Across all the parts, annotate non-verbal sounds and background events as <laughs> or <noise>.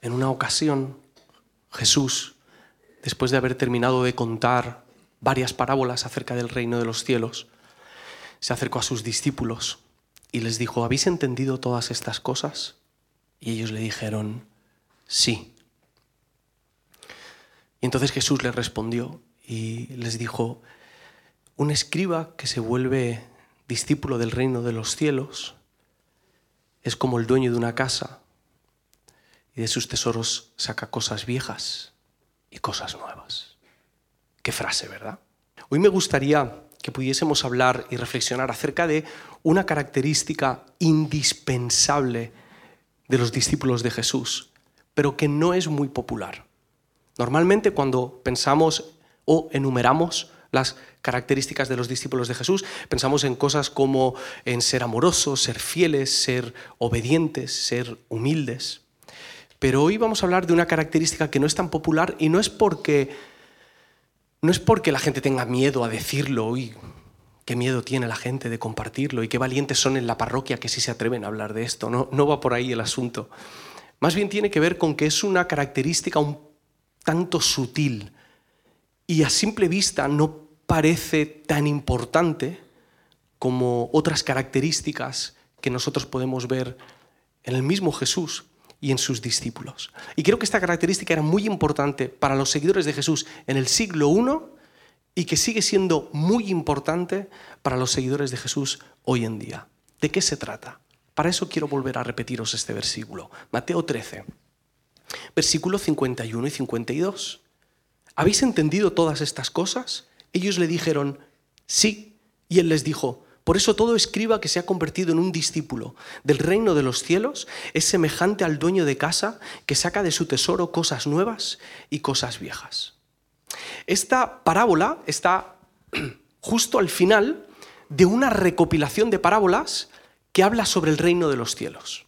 En una ocasión, Jesús, después de haber terminado de contar varias parábolas acerca del reino de los cielos, se acercó a sus discípulos y les dijo, ¿habéis entendido todas estas cosas? Y ellos le dijeron, sí. Y entonces Jesús les respondió y les dijo, un escriba que se vuelve discípulo del reino de los cielos es como el dueño de una casa y de sus tesoros saca cosas viejas y cosas nuevas. Qué frase, ¿verdad? Hoy me gustaría que pudiésemos hablar y reflexionar acerca de una característica indispensable de los discípulos de Jesús, pero que no es muy popular. Normalmente cuando pensamos o enumeramos las características de los discípulos de Jesús, pensamos en cosas como en ser amorosos, ser fieles, ser obedientes, ser humildes. Pero hoy vamos a hablar de una característica que no es tan popular y no es porque no es porque la gente tenga miedo a decirlo, y qué miedo tiene la gente de compartirlo y qué valientes son en la parroquia que sí se atreven a hablar de esto, no, no va por ahí el asunto. Más bien tiene que ver con que es una característica un tanto sutil y a simple vista no parece tan importante como otras características que nosotros podemos ver en el mismo Jesús y en sus discípulos. Y creo que esta característica era muy importante para los seguidores de Jesús en el siglo I y que sigue siendo muy importante para los seguidores de Jesús hoy en día. ¿De qué se trata? Para eso quiero volver a repetiros este versículo. Mateo 13, versículo 51 y 52. ¿Habéis entendido todas estas cosas? Ellos le dijeron, sí. Y él les dijo, por eso todo escriba que se ha convertido en un discípulo del reino de los cielos es semejante al dueño de casa que saca de su tesoro cosas nuevas y cosas viejas. Esta parábola está <clears throat> justo al final de una recopilación de parábolas que habla sobre el reino de los cielos.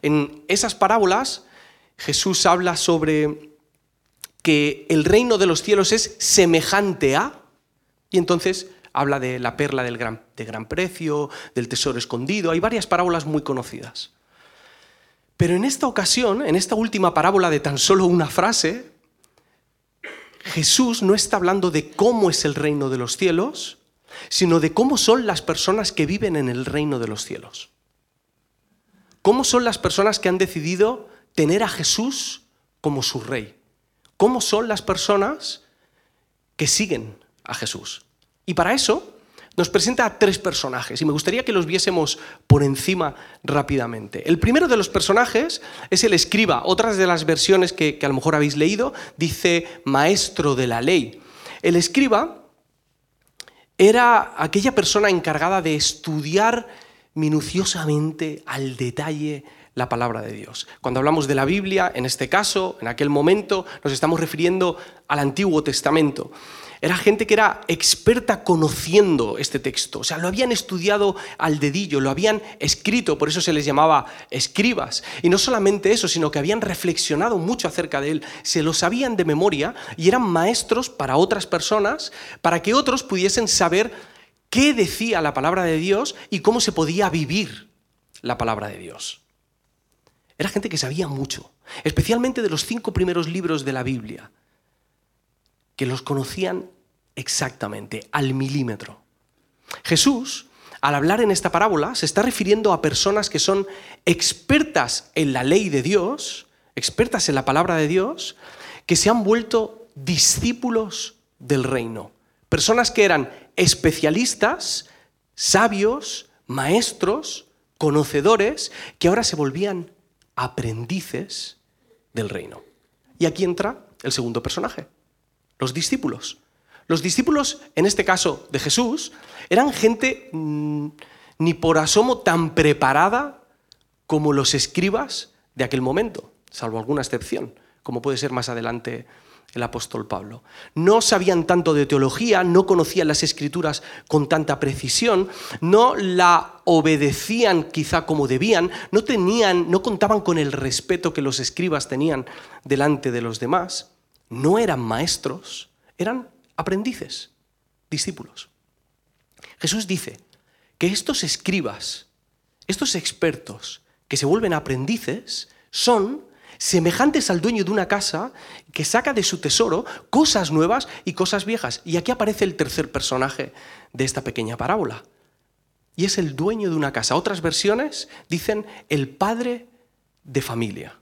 En esas parábolas Jesús habla sobre que el reino de los cielos es semejante a, y entonces habla de la perla del gran, de gran precio, del tesoro escondido, hay varias parábolas muy conocidas. Pero en esta ocasión, en esta última parábola de tan solo una frase, Jesús no está hablando de cómo es el reino de los cielos, sino de cómo son las personas que viven en el reino de los cielos. ¿Cómo son las personas que han decidido tener a Jesús como su rey? ¿Cómo son las personas que siguen a Jesús? Y para eso nos presenta a tres personajes y me gustaría que los viésemos por encima rápidamente. El primero de los personajes es el escriba. Otras de las versiones que, a lo mejor habéis leído dice maestro de la ley. El escriba era aquella persona encargada de estudiar minuciosamente al detalle la palabra de Dios. Cuando hablamos de la Biblia, en este caso, en aquel momento, nos estamos refiriendo al Antiguo Testamento. Era gente que era experta conociendo este texto, o sea, lo habían estudiado al dedillo, lo habían escrito, por eso se les llamaba escribas. Y no solamente eso, sino que habían reflexionado mucho acerca de él, se lo sabían de memoria y eran maestros para otras personas, para que otros pudiesen saber qué decía la palabra de Dios y cómo se podía vivir la palabra de Dios. Era gente que sabía mucho, especialmente de los cinco primeros libros de la Biblia que los conocían exactamente, al milímetro. Jesús, al hablar en esta parábola, se está refiriendo a personas que son expertas en la ley de Dios, expertas en la palabra de Dios, que se han vuelto discípulos del reino. Personas que eran especialistas, sabios, maestros, conocedores, que ahora se volvían aprendices del reino. Y aquí entra el segundo personaje, los discípulos. Los discípulos, en este caso de Jesús, eran gente mm, ni por asomo tan preparada como los escribas de aquel momento, salvo alguna excepción, como puede ser más adelante el apóstol Pablo. No sabían tanto de teología, no conocían las escrituras con tanta precisión, no la obedecían quizá como debían, no tenían, no contaban con el respeto que los escribas tenían delante de los demás no eran maestros, eran aprendices, discípulos. Jesús dice que estos escribas, estos expertos que se vuelven aprendices, son semejantes al dueño de una casa que saca de su tesoro cosas nuevas y cosas viejas. Y aquí aparece el tercer personaje de esta pequeña parábola. Y es el dueño de una casa. Otras versiones dicen el padre de familia.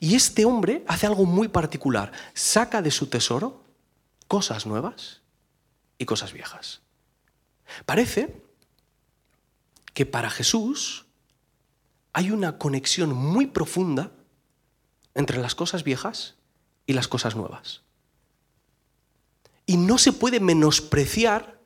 Y este hombre hace algo muy particular. Saca de su tesoro cosas nuevas y cosas viejas. Parece que para Jesús hay una conexión muy profunda entre las cosas viejas y las cosas nuevas. Y no se puede menospreciar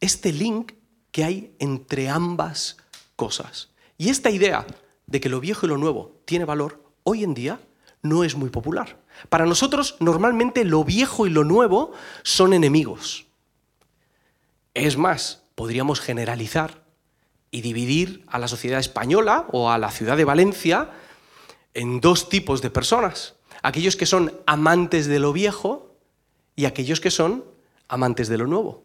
este link que hay entre ambas cosas. Y esta idea de que lo viejo y lo nuevo tiene valor, hoy en día no es muy popular. Para nosotros normalmente lo viejo y lo nuevo son enemigos. Es más, podríamos generalizar y dividir a la sociedad española o a la ciudad de Valencia en dos tipos de personas. Aquellos que son amantes de lo viejo y aquellos que son amantes de lo nuevo.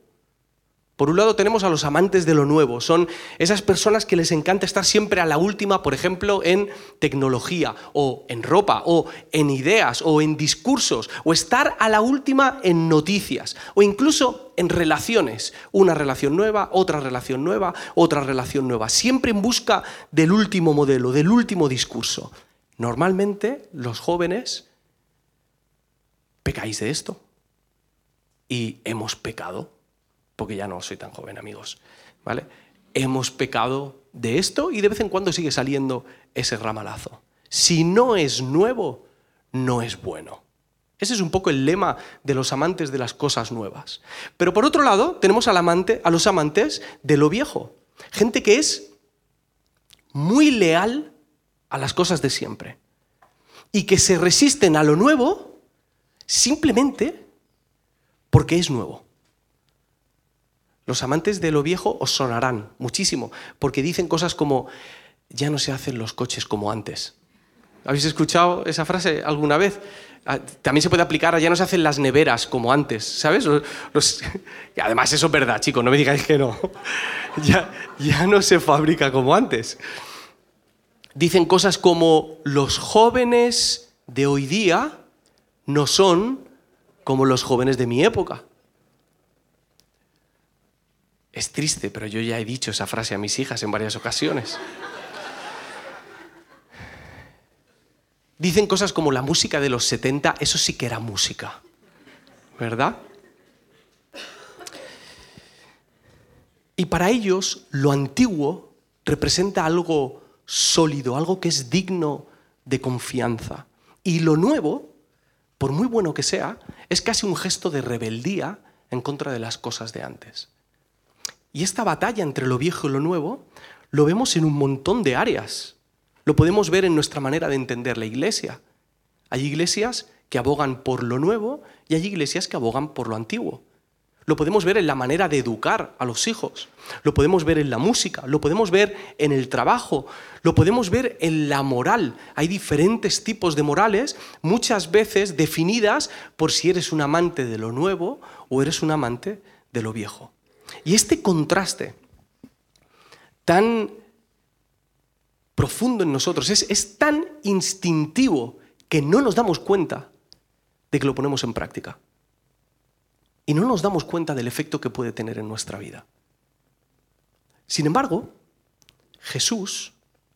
Por un lado tenemos a los amantes de lo nuevo, son esas personas que les encanta estar siempre a la última, por ejemplo, en tecnología o en ropa o en ideas o en discursos o estar a la última en noticias o incluso en relaciones, una relación nueva, otra relación nueva, otra relación nueva, siempre en busca del último modelo, del último discurso. Normalmente los jóvenes pecáis de esto y hemos pecado porque ya no soy tan joven, amigos. ¿Vale? Hemos pecado de esto y de vez en cuando sigue saliendo ese ramalazo. Si no es nuevo, no es bueno. Ese es un poco el lema de los amantes de las cosas nuevas. Pero por otro lado, tenemos a los amantes de lo viejo. Gente que es muy leal a las cosas de siempre. Y que se resisten a lo nuevo simplemente porque es nuevo. Los amantes de lo viejo os sonarán muchísimo, porque dicen cosas como, ya no se hacen los coches como antes. ¿Habéis escuchado esa frase alguna vez? Ah, también se puede aplicar a ya no se hacen las neveras como antes, ¿sabes? <laughs> Además eso es verdad, chicos, no me digáis que no. <laughs> Ya, ya no se fabrica como antes. Dicen cosas como los jóvenes de hoy día no son como los jóvenes de mi época. Es triste, pero yo ya he dicho esa frase a mis hijas en varias ocasiones. Dicen cosas como la música de los 70, eso sí que era música, ¿verdad? Y para ellos lo antiguo representa algo sólido, algo que es digno de confianza. Y lo nuevo, por muy bueno que sea, es casi un gesto de rebeldía en contra de las cosas de antes. Y esta batalla entre lo viejo y lo nuevo lo vemos en un montón de áreas. Lo podemos ver en nuestra manera de entender la iglesia. Hay iglesias que abogan por lo nuevo y hay iglesias que abogan por lo antiguo. Lo podemos ver en la manera de educar a los hijos, lo podemos ver en la música, lo podemos ver en el trabajo, lo podemos ver en la moral. Hay diferentes tipos de morales, muchas veces definidas por si eres un amante de lo nuevo o eres un amante de lo viejo. Y este contraste tan profundo en nosotros es, tan instintivo que no nos damos cuenta de que lo ponemos en práctica. Y no nos damos cuenta del efecto que puede tener en nuestra vida. Sin embargo, Jesús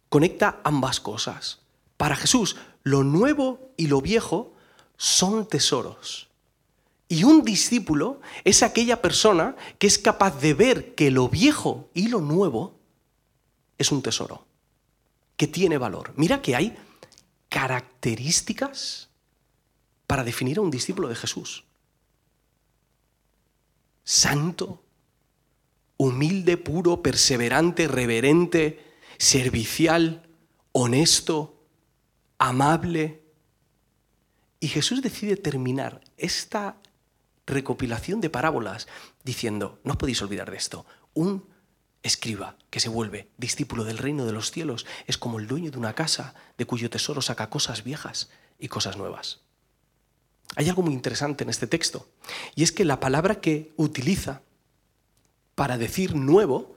conecta ambas cosas. Para Jesús, lo nuevo y lo viejo son tesoros. Y un discípulo es aquella persona que es capaz de ver que lo viejo y lo nuevo es un tesoro, que tiene valor. Mira que hay características para definir a un discípulo de Jesús. Santo, humilde, puro, perseverante, reverente, servicial, honesto, amable. Y Jesús decide terminar esta recopilación de parábolas diciendo, no podéis olvidar de esto, un escriba que se vuelve discípulo del reino de los cielos es como el dueño de una casa de cuyo tesoro saca cosas viejas y cosas nuevas. Hay algo muy interesante en este texto, y es que la palabra que utiliza para decir nuevo,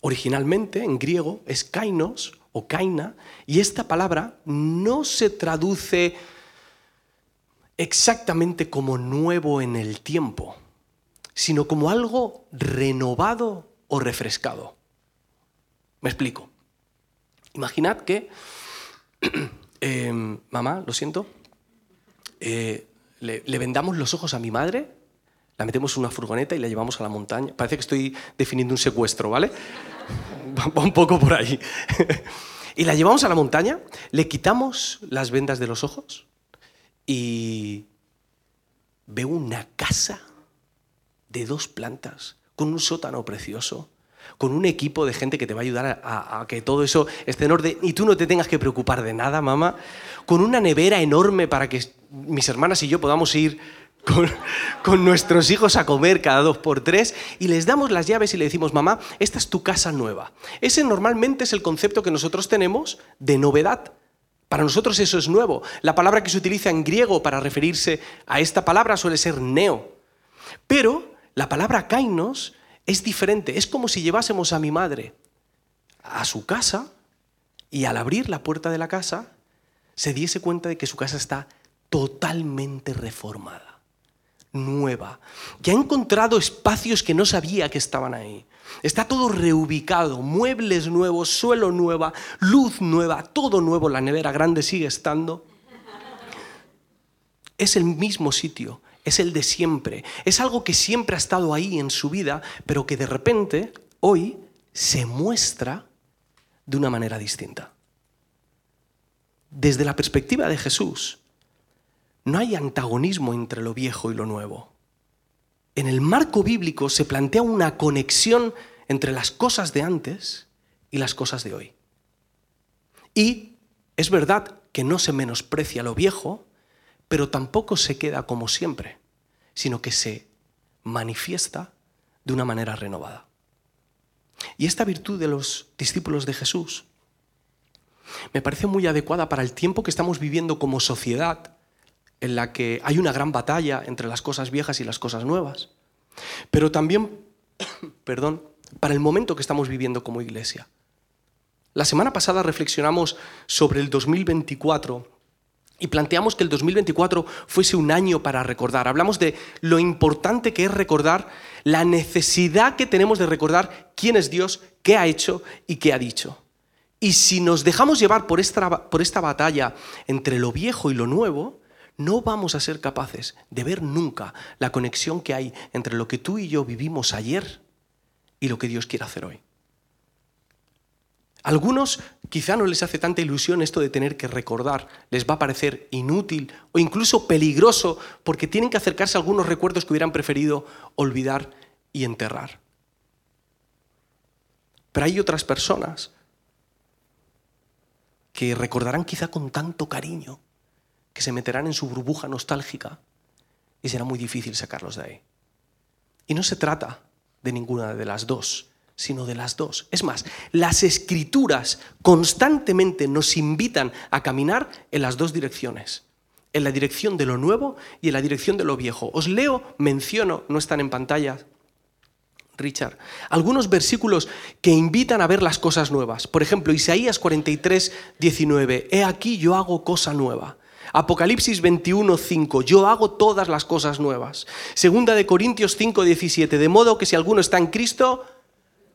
originalmente en griego, es kainos o kaina, y esta palabra no se traduce exactamente como nuevo en el tiempo, sino como algo renovado o refrescado. Me explico. Imaginad que, <clears throat> em, mamá, lo siento, eh, le, le vendamos los ojos a mi madre, la metemos en una furgoneta y la llevamos a la montaña. Parece que estoy definiendo un secuestro, ¿vale? <laughs> Va un poco por ahí. <laughs> y la llevamos a la montaña, le quitamos las vendas de los ojos y veo una casa de dos plantas con un sótano precioso, con un equipo de gente que te va a ayudar a, que todo eso esté en orden y tú no te tengas que preocupar de nada, mamá, con una nevera enorme para que mis hermanas y yo podamos ir con, con, nuestros hijos a comer cada dos por tres y les damos las llaves y le decimos, mamá, esta es tu casa nueva. Ese normalmente es el concepto que nosotros tenemos de novedad. Para nosotros eso es nuevo. La palabra que se utiliza en griego para referirse a esta palabra suele ser neo. Pero la palabra kainos es diferente. Es como si llevásemos a mi madre a su casa y al abrir la puerta de la casa se diese cuenta de que su casa está totalmente reformada, nueva, que ha encontrado espacios que no sabía que estaban ahí. Está todo reubicado, muebles nuevos, suelo nueva, luz nueva, todo nuevo, la nevera grande sigue estando. Es el mismo sitio, es el de siempre, es algo que siempre ha estado ahí en su vida, pero que de repente hoy se muestra de una manera distinta. Desde la perspectiva de Jesús, no hay antagonismo entre lo viejo y lo nuevo. En el marco bíblico se plantea una conexión entre las cosas de antes y las cosas de hoy. Y es verdad que no se menosprecia lo viejo, pero tampoco se queda como siempre, sino que se manifiesta de una manera renovada. Y esta virtud de los discípulos de Jesús me parece muy adecuada para el tiempo que estamos viviendo como sociedad, en la que hay una gran batalla entre las cosas viejas y las cosas nuevas, pero también, <coughs> perdón, para el momento que estamos viviendo como iglesia. La semana pasada reflexionamos sobre el 2024 y planteamos que el 2024 fuese un año para recordar. Hablamos de lo importante que es recordar, la necesidad que tenemos de recordar quién es Dios, qué ha hecho y qué ha dicho. Y si nos dejamos llevar por esta, por esta batalla entre lo viejo y lo nuevo, no vamos a ser capaces de ver nunca la conexión que hay entre lo que tú y yo vivimos ayer y lo que Dios quiere hacer hoy. Algunos quizá no les hace tanta ilusión esto de tener que recordar, les va a parecer inútil o incluso peligroso porque tienen que acercarse a algunos recuerdos que hubieran preferido olvidar y enterrar. Pero hay otras personas que recordarán quizá con tanto cariño que se meterán en su burbuja nostálgica y será muy difícil sacarlos de ahí. Y no se trata de ninguna de las dos, sino de las dos. Es más, las escrituras constantemente nos invitan a caminar en las dos direcciones, en la dirección de lo nuevo y en la dirección de lo viejo. Os leo, menciono, no están en pantalla, Richard, algunos versículos que invitan a ver las cosas nuevas. Por ejemplo, Isaías 43, 19, He aquí yo hago cosa nueva. Apocalipsis 21, 5, yo hago todas las cosas nuevas. Segunda de Corintios 5, 17, de modo que si alguno está en Cristo,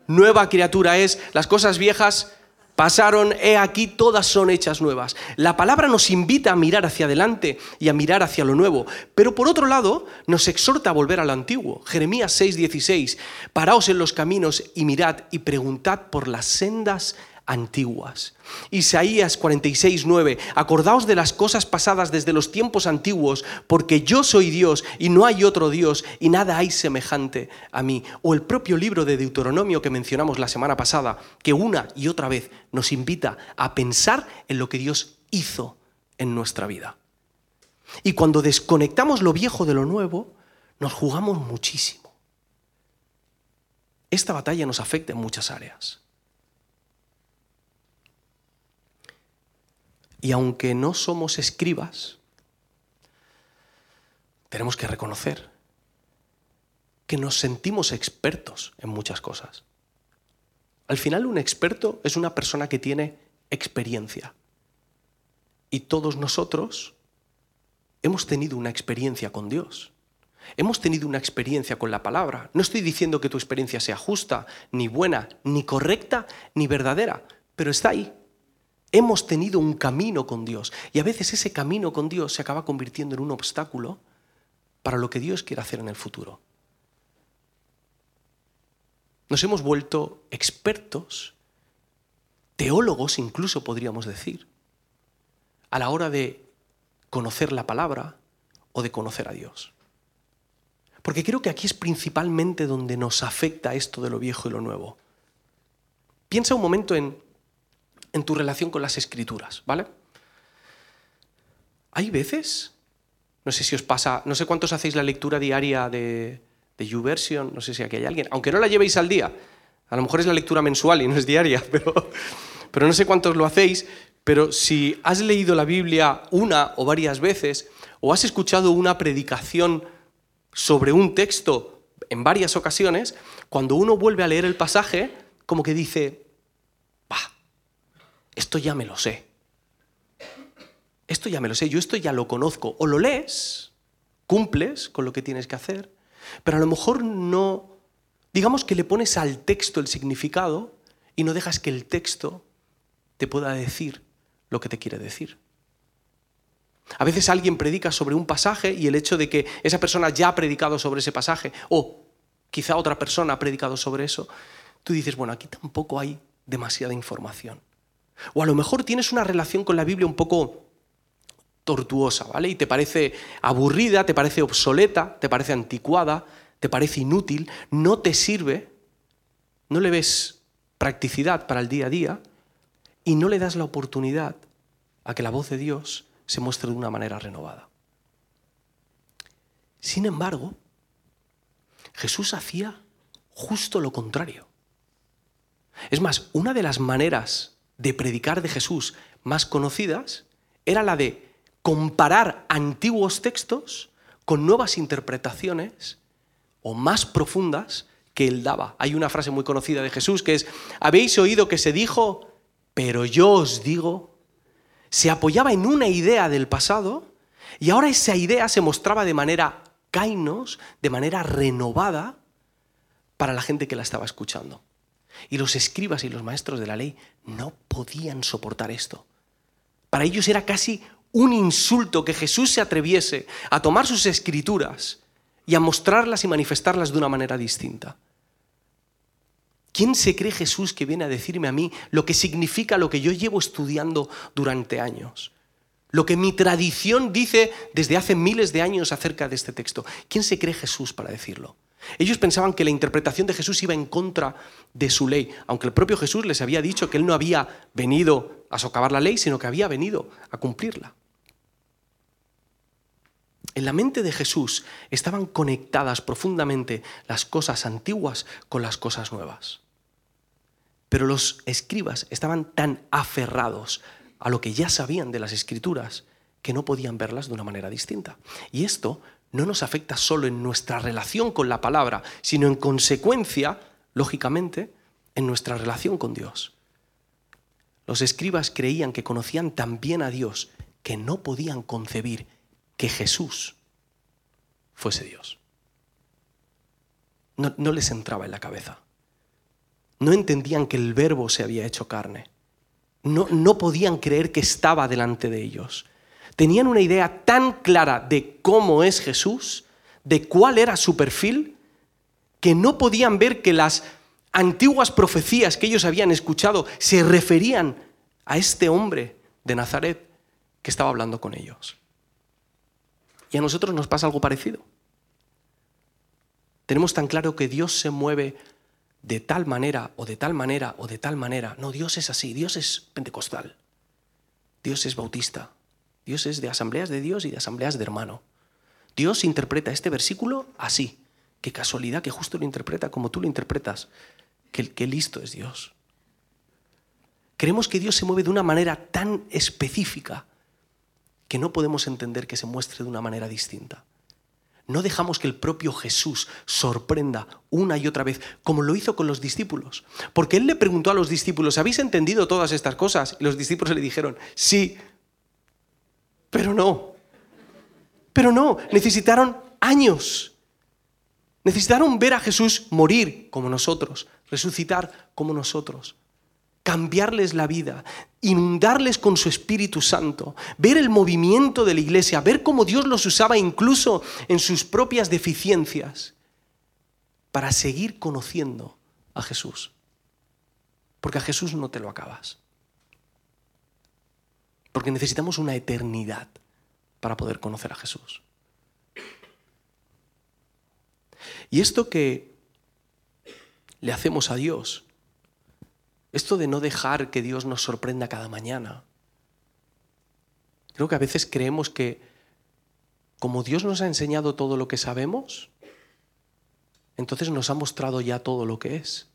nueva criatura es, las cosas viejas pasaron, he aquí, todas son hechas nuevas. La palabra nos invita a mirar hacia adelante y a mirar hacia lo nuevo, pero por otro lado nos exhorta a volver a lo antiguo. Jeremías 6, 16, paraos en los caminos y mirad y preguntad por las sendas antiguas. Isaías 46, 9. Acordaos de las cosas pasadas desde los tiempos antiguos, porque yo soy Dios y no hay otro Dios y nada hay semejante a mí. O el propio libro de Deuteronomio que mencionamos la semana pasada, que una y otra vez nos invita a pensar en lo que Dios hizo en nuestra vida. Y cuando desconectamos lo viejo de lo nuevo, nos jugamos muchísimo. Esta batalla nos afecta en muchas áreas. Y aunque no somos escribas, tenemos que reconocer que nos sentimos expertos en muchas cosas. Al final un experto es una persona que tiene experiencia. Y todos nosotros hemos tenido una experiencia con Dios. Hemos tenido una experiencia con la palabra. No estoy diciendo que tu experiencia sea justa, ni buena, ni correcta, ni verdadera, pero está ahí. Hemos tenido un camino con Dios y a veces ese camino con Dios se acaba convirtiendo en un obstáculo para lo que Dios quiere hacer en el futuro. Nos hemos vuelto expertos, teólogos incluso podríamos decir, a la hora de conocer la palabra o de conocer a Dios. Porque creo que aquí es principalmente donde nos afecta esto de lo viejo y lo nuevo. Piensa un momento en, en tu relación con las escrituras, ¿vale? Hay veces, no sé si os pasa, no sé cuántos hacéis la lectura diaria de, de YouVersion, no sé si aquí hay alguien, aunque no la llevéis al día, a lo mejor es la lectura mensual y no es diaria, <laughs> pero, pero no sé cuántos lo hacéis, pero si has leído la Biblia una o varias veces, o has escuchado una predicación sobre un texto en varias ocasiones, cuando uno vuelve a leer el pasaje, como que dice, esto ya me lo sé. Esto ya me lo sé, yo esto ya lo conozco. O lo lees, cumples con lo que tienes que hacer, pero a lo mejor no, digamos que le pones al texto el significado y no dejas que el texto te pueda decir lo que te quiere decir. A veces alguien predica sobre un pasaje y el hecho de que esa persona ya ha predicado sobre ese pasaje o quizá otra persona ha predicado sobre eso, tú dices, bueno, aquí tampoco hay demasiada información. O a lo mejor tienes una relación con la Biblia un poco tortuosa, ¿vale? Y te parece aburrida, te parece obsoleta, te parece anticuada, te parece inútil, no te sirve, no le ves practicidad para el día a día y no le das la oportunidad a que la voz de Dios se muestre de una manera renovada. Sin embargo, Jesús hacía justo lo contrario. Es más, una de las maneras de predicar de Jesús más conocidas era la de comparar antiguos textos con nuevas interpretaciones o más profundas que él daba. Hay una frase muy conocida de Jesús que es, habéis oído que se dijo, pero yo os digo, se apoyaba en una idea del pasado y ahora esa idea se mostraba de manera kainos, de manera renovada para la gente que la estaba escuchando. Y los escribas y los maestros de la ley no podían soportar esto. Para ellos era casi un insulto que Jesús se atreviese a tomar sus escrituras y a mostrarlas y manifestarlas de una manera distinta. ¿Quién se cree Jesús que viene a decirme a mí lo que significa lo que yo llevo estudiando durante años? Lo que mi tradición dice desde hace miles de años acerca de este texto. ¿Quién se cree Jesús para decirlo? Ellos pensaban que la interpretación de Jesús iba en contra de su ley, aunque el propio Jesús les había dicho que él no había venido a socavar la ley, sino que había venido a cumplirla. En la mente de Jesús estaban conectadas profundamente las cosas antiguas con las cosas nuevas. Pero los escribas estaban tan aferrados a lo que ya sabían de las escrituras que no podían verlas de una manera distinta. Y esto no nos afecta solo en nuestra relación con la palabra, sino en consecuencia, lógicamente, en nuestra relación con Dios. Los escribas creían que conocían tan bien a Dios que no podían concebir que Jesús fuese Dios. No, les entraba en la cabeza. No entendían que el verbo se había hecho carne. No podían creer que estaba delante de ellos. Tenían una idea tan clara de cómo es Jesús, de cuál era su perfil, que no podían ver que las antiguas profecías que ellos habían escuchado se referían a este hombre de Nazaret que estaba hablando con ellos. Y a nosotros nos pasa algo parecido. Tenemos tan claro que Dios se mueve de tal manera o de tal manera o de tal manera. No, Dios es así, Dios es pentecostal, Dios es bautista, Dios es de asambleas de Dios y de asambleas de hermano. Dios interpreta este versículo así. Qué casualidad que justo lo interpreta como tú lo interpretas. Qué, listo es Dios. Creemos que Dios se mueve de una manera tan específica que no podemos entender que se muestre de una manera distinta. no dejamos que el propio Jesús sorprenda una y otra vez, como lo hizo con los discípulos. Porque Él le preguntó a los discípulos, ¿habéis entendido todas estas cosas? Y los discípulos le dijeron, sí, pero no. Pero no, necesitaron años. Necesitaron ver a Jesús morir como nosotros, resucitar como nosotros cambiarles la vida, inundarles con su Espíritu Santo, ver el movimiento de la iglesia, ver cómo Dios los usaba incluso en sus propias deficiencias, para seguir conociendo a Jesús. Porque a Jesús no te lo acabas. Porque necesitamos una eternidad para poder conocer a Jesús. Y esto que le hacemos a Dios esto de no dejar que Dios nos sorprenda cada mañana. Creo que a veces creemos que como Dios nos ha enseñado todo lo que sabemos, entonces nos ha mostrado ya todo lo que es.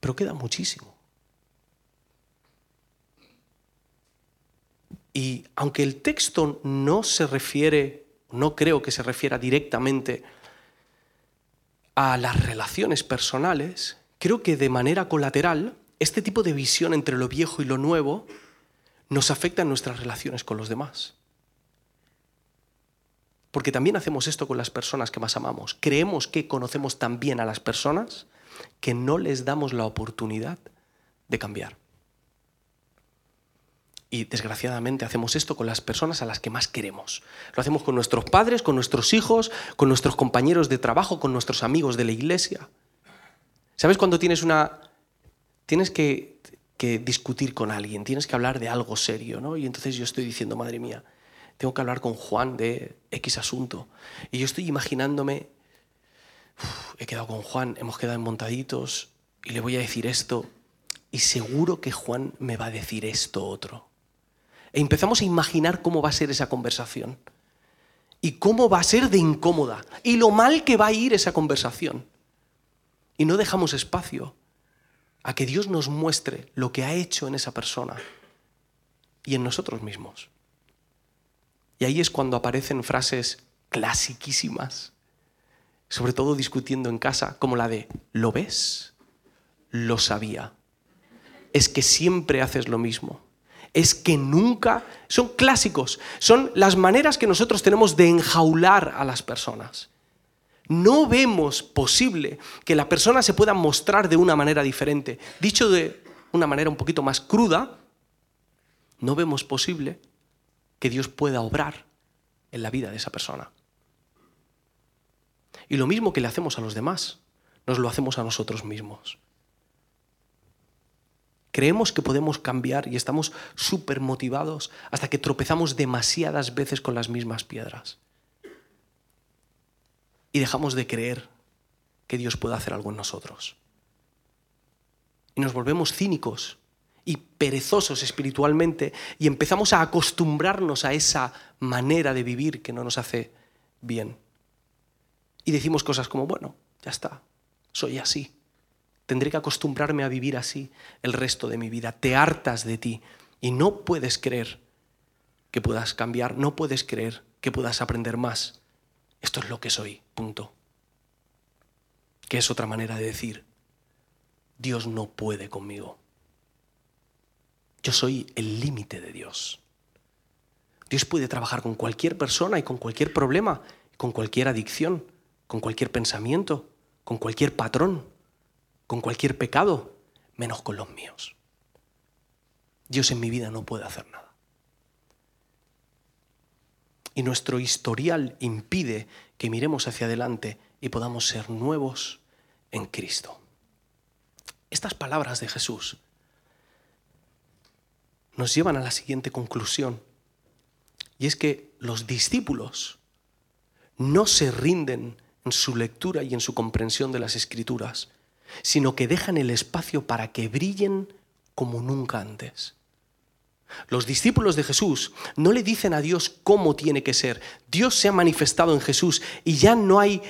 Pero queda muchísimo. Y aunque el texto no se refiere, no creo que se refiera directamente a las relaciones personales, creo que de manera colateral, este tipo de visión entre lo viejo y lo nuevo nos afecta en nuestras relaciones con los demás. Porque también hacemos esto con las personas que más amamos. Creemos que conocemos tan bien a las personas que no les damos la oportunidad de cambiar. Y desgraciadamente hacemos esto con las personas a las que más queremos. Lo hacemos con nuestros padres, con nuestros hijos, con nuestros compañeros de trabajo, con nuestros amigos de la iglesia. ¿Sabes cuando tienes una... tienes que, discutir con alguien, tienes que hablar de algo serio, ¿no? Y entonces yo estoy diciendo, madre mía, tengo que hablar con Juan de X asunto. Y yo estoy imaginándome, he quedado con Juan, hemos quedado en montaditos y le voy a decir esto y seguro que Juan me va a decir esto otro. E empezamos a imaginar cómo va a ser esa conversación y cómo va a ser de incómoda y lo mal que va a ir esa conversación. Y no dejamos espacio a que Dios nos muestre lo que ha hecho en esa persona y en nosotros mismos. Y ahí es cuando aparecen frases clasiquísimas, sobre todo discutiendo en casa, como la de, ¿lo ves? Lo sabía. Es que siempre haces lo mismo. Es que nunca... Son clásicos, son las maneras que nosotros tenemos de enjaular a las personas. No vemos posible que la persona se pueda mostrar de una manera diferente. Dicho de una manera un poquito más cruda, no vemos posible que Dios pueda obrar en la vida de esa persona. Y lo mismo que le hacemos a los demás, nos lo hacemos a nosotros mismos. Creemos que podemos cambiar y estamos súper motivados hasta que tropezamos demasiadas veces con las mismas piedras y dejamos de creer que Dios pueda hacer algo en nosotros. Y nos volvemos cínicos y perezosos espiritualmente y empezamos a acostumbrarnos a esa manera de vivir que no nos hace bien. Y decimos cosas como, bueno, ya está, soy así. Tendré que acostumbrarme a vivir así el resto de mi vida. Te hartas de ti y no puedes creer que puedas cambiar, no puedes creer que puedas aprender más esto es lo que soy, punto. Que es otra manera de decir, Dios no puede conmigo. Yo soy el límite de Dios. Dios puede trabajar con cualquier persona y con cualquier problema, con cualquier adicción, con cualquier pensamiento, con cualquier patrón, con cualquier pecado, menos con los míos. Dios en mi vida no puede hacer nada y nuestro historial impide que miremos hacia adelante y podamos ser nuevos en Cristo. Estas palabras de Jesús nos llevan a la siguiente conclusión, y es que los discípulos no se rinden en su lectura y en su comprensión de las escrituras, sino que dejan el espacio para que brillen como nunca antes. Los discípulos de Jesús no le dicen a Dios cómo tiene que ser. Dios se ha manifestado en Jesús y ya no hay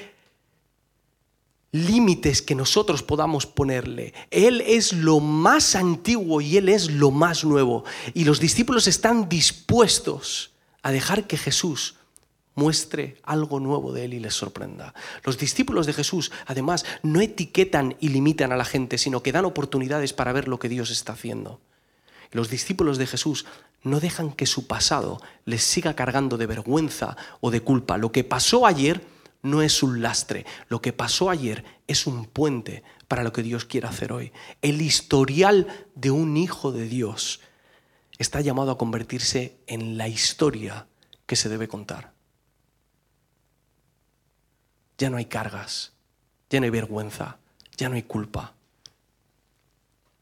límites que nosotros podamos ponerle. Él es lo más antiguo y Él es lo más nuevo. Y los discípulos están dispuestos a dejar que Jesús muestre algo nuevo de Él y les sorprenda. Los discípulos de Jesús, además, no etiquetan y limitan a la gente, sino que dan oportunidades para ver lo que Dios está haciendo. Los discípulos de Jesús no dejan que su pasado les siga cargando de vergüenza o de culpa. Lo que pasó ayer no es un lastre, lo que pasó ayer es un puente para lo que Dios quiere hacer hoy. El historial de un hijo de Dios está llamado a convertirse en la historia que se debe contar. Ya no hay cargas, ya no hay vergüenza, ya no hay culpa.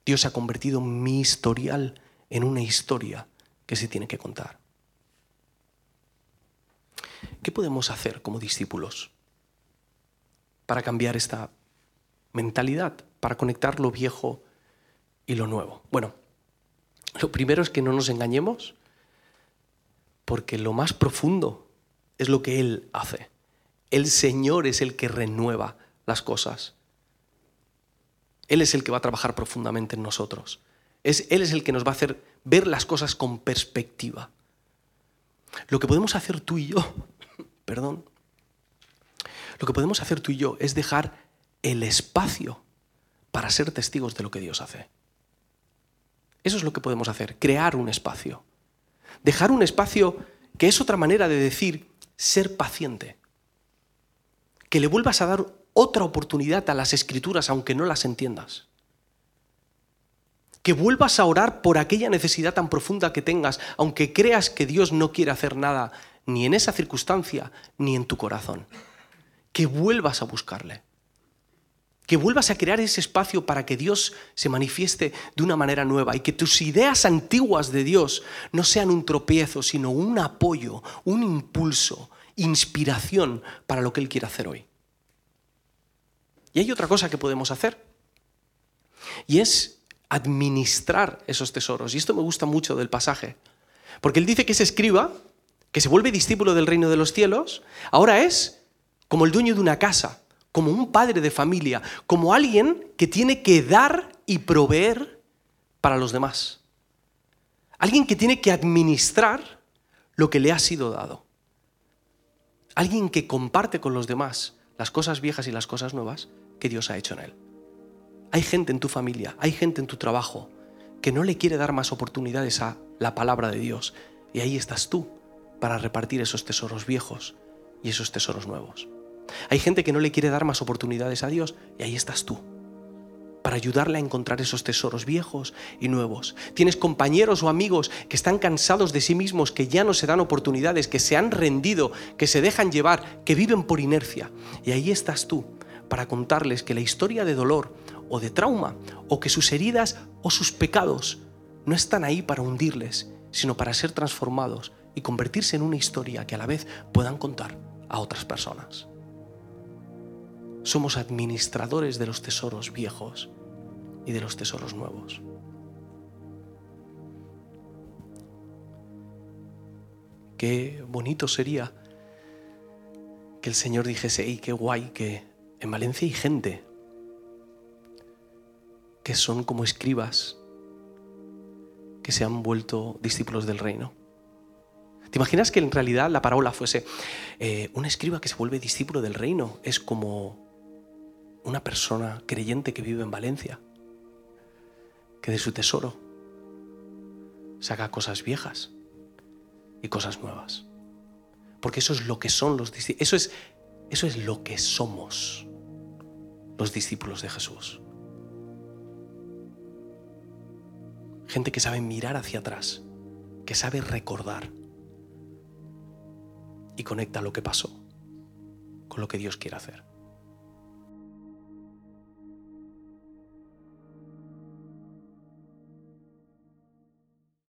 Dios ha convertido mi historial en una historia que se tiene que contar. ¿Qué podemos hacer como discípulos para cambiar esta mentalidad, para conectar lo viejo y lo nuevo? Bueno, lo primero es que no nos engañemos, porque lo más profundo es lo que Él hace. El Señor es el que renueva las cosas. Él es el que va a trabajar profundamente en nosotros. Es, él es el que nos va a hacer ver las cosas con perspectiva. Lo que podemos hacer tú y yo, <laughs> perdón, lo que podemos hacer tú y yo es dejar el espacio para ser testigos de lo que Dios hace. Eso es lo que podemos hacer, crear un espacio. Dejar un espacio que es otra manera de decir ser paciente. Que le vuelvas a dar otra oportunidad a las escrituras aunque no las entiendas. Que vuelvas a orar por aquella necesidad tan profunda que tengas, aunque creas que Dios no quiere hacer nada ni en esa circunstancia ni en tu corazón. Que vuelvas a buscarle. Que vuelvas a crear ese espacio para que Dios se manifieste de una manera nueva y que tus ideas antiguas de Dios no sean un tropiezo, sino un apoyo, un impulso, inspiración para lo que Él quiere hacer hoy. Y hay otra cosa que podemos hacer, y es administrar esos tesoros. Y esto me gusta mucho del pasaje, porque él dice que se escriba, que se vuelve discípulo del reino de los cielos, ahora es como el dueño de una casa, como un padre de familia, como alguien que tiene que dar y proveer para los demás. Alguien que tiene que administrar lo que le ha sido dado. Alguien que comparte con los demás las cosas viejas y las cosas nuevas que Dios ha hecho en él. Hay gente en tu familia, hay gente en tu trabajo que no le quiere dar más oportunidades a la palabra de Dios. Y ahí estás tú para repartir esos tesoros viejos y esos tesoros nuevos. Hay gente que no le quiere dar más oportunidades a Dios y ahí estás tú para ayudarle a encontrar esos tesoros viejos y nuevos. Tienes compañeros o amigos que están cansados de sí mismos, que ya no se dan oportunidades, que se han rendido, que se dejan llevar, que viven por inercia. Y ahí estás tú para contarles que la historia de dolor o de trauma, o que sus heridas o sus pecados no están ahí para hundirles, sino para ser transformados y convertirse en una historia que a la vez puedan contar a otras personas. Somos administradores de los tesoros viejos y de los tesoros nuevos. Qué bonito sería que el Señor dijese, ¡ay, qué guay que en Valencia hay gente que son como escribas que se han vuelto discípulos del reino. ¿Te imaginas que en realidad la parábola fuese eh, un escriba que se vuelve discípulo del reino? Es como una persona creyente que vive en Valencia, que de su tesoro saca cosas viejas y cosas nuevas. Porque eso es lo que son los discípulos. Eso es, eso es lo que somos los discípulos de Jesús. Gente que sabe mirar hacia atrás, que sabe recordar y conecta lo que pasó con lo que Dios quiere hacer.